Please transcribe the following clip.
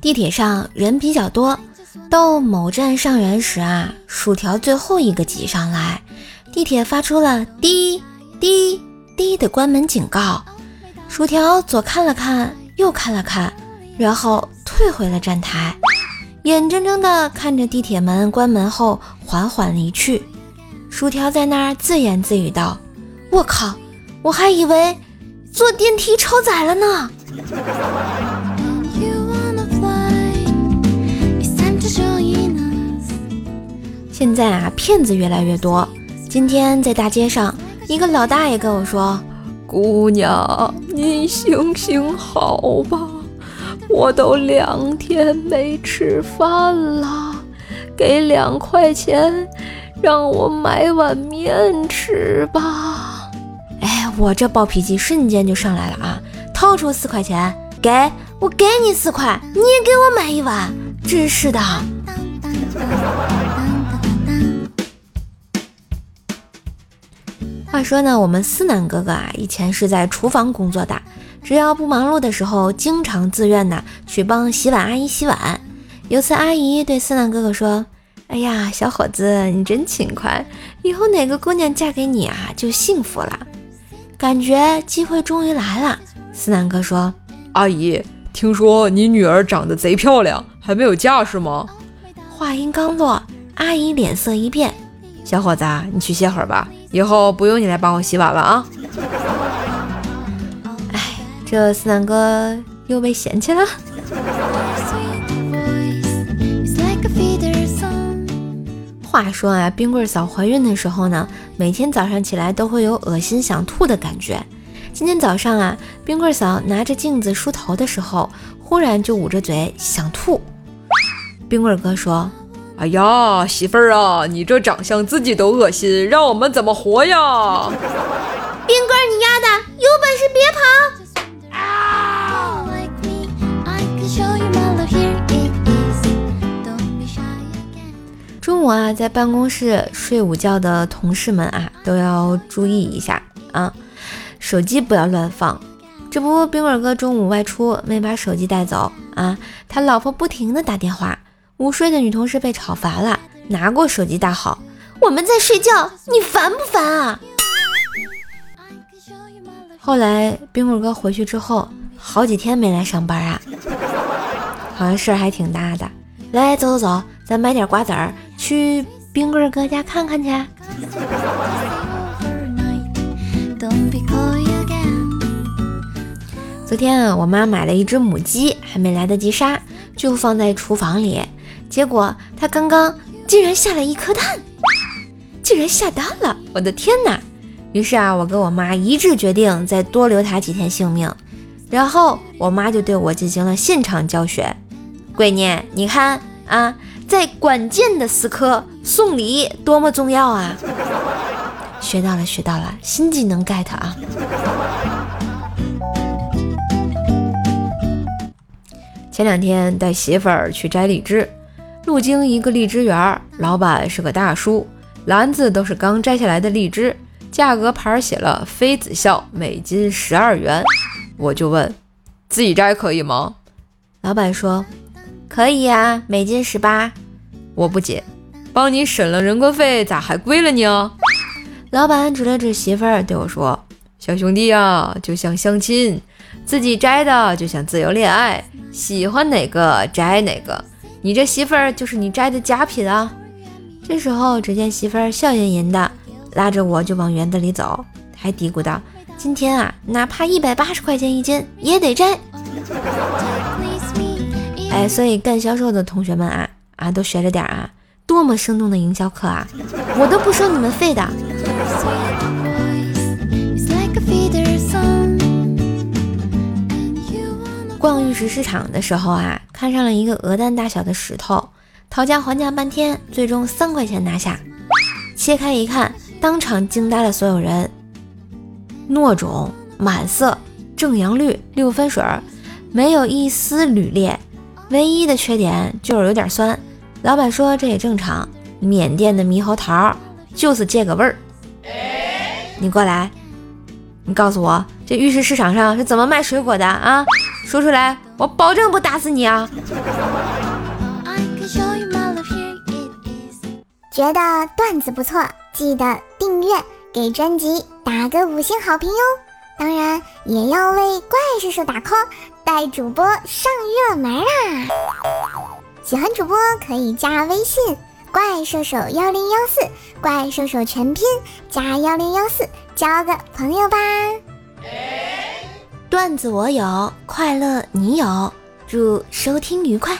地铁上人比较多，到某站上人时啊，薯条最后一个挤上来，地铁发出了滴滴滴的关门警告。薯条左看了看，右看了看，然后退回了站台，眼睁睁地看着地铁门关门后缓缓离去。薯条在那儿自言自语道：“我靠，我还以为坐电梯超载了呢。”在啊，骗子越来越多。今天在大街上，一个老大爷跟我说：“姑娘，你行行好吧，我都两天没吃饭了，给两块钱，让我买碗面吃吧。”哎，我这暴脾气瞬间就上来了啊！掏出四块钱，给我给你四块，你也给我买一碗，真是的。话说呢，我们思南哥哥啊，以前是在厨房工作的，只要不忙碌的时候，经常自愿的去帮洗碗阿姨洗碗。有次阿姨对思南哥哥说：“哎呀，小伙子，你真勤快，以后哪个姑娘嫁给你啊，就幸福了。”感觉机会终于来了。思南哥说：“阿姨，听说你女儿长得贼漂亮，还没有嫁是吗？”话音刚落，阿姨脸色一变：“小伙子，你去歇会儿吧。”以后不用你来帮我洗碗了啊！哎，这思南哥又被嫌弃了。话说啊，冰棍嫂怀孕的时候呢，每天早上起来都会有恶心想吐的感觉。今天早上啊，冰棍嫂拿着镜子梳头的时候，忽然就捂着嘴想吐。冰棍哥说。哎呀，媳妇儿啊，你这长相自己都恶心，让我们怎么活呀？冰棍，你丫的，有本事别跑！啊！中午啊，在办公室睡午觉的同事们啊，都要注意一下啊，手机不要乱放。这不，冰棍哥中午外出没把手机带走啊，他老婆不停的打电话。午睡的女同事被吵烦了，拿过手机大吼：“我们在睡觉，你烦不烦啊？”后来冰棍哥回去之后，好几天没来上班啊，好像事儿还挺大的。来，走走走，咱买点瓜子儿去冰棍哥家看看去。昨天啊，我妈买了一只母鸡，还没来得及杀，就放在厨房里。结果他刚刚竟然下了一颗蛋，竟然下蛋了！我的天哪！于是啊，我跟我妈一致决定再多留他几天性命。然后我妈就对我进行了现场教学：“闺女，你看啊，在关键的时刻送礼多么重要啊！” 学到了，学到了，新技能 get 啊！前两天带媳妇儿去摘荔枝。路经一个荔枝园，老板是个大叔，篮子都是刚摘下来的荔枝，价格牌写了“妃子笑”，每斤十二元。我就问：“自己摘可以吗？”老板说：“可以呀，每斤十八。”我不解：“帮你省了人工费，咋还贵了呢？”老板指了指媳妇儿对我说：“小兄弟啊，就像相亲，自己摘的就像自由恋爱，喜欢哪个摘哪个。”你这媳妇儿就是你摘的佳品啊！这时候，只见媳妇儿笑吟吟的拉着我就往园子里走，还嘀咕道：“今天啊，哪怕一百八十块钱一斤也得摘。”哎，所以干销售的同学们啊啊，都学着点啊！多么生动的营销课啊！我都不收你们费的。逛玉石市场的时候啊，看上了一个鹅蛋大小的石头，讨价还价半天，最终三块钱拿下。切开一看，当场惊呆了所有人。糯种、满色、正阳绿、六分水，没有一丝铝裂，唯一的缺点就是有点酸。老板说这也正常，缅甸的猕猴桃就是这个味儿。你过来，你告诉我这玉石市场上是怎么卖水果的啊？说出来，我保证不打死你啊！觉得段子不错，记得订阅，给专辑打个五星好评哟！当然也要为怪兽兽打 call，带主播上热门啦！喜欢主播可以加微信“怪兽手幺零幺四”，怪兽手全拼加幺零幺四，交个朋友吧。段子我有，快乐你有，祝收听愉快。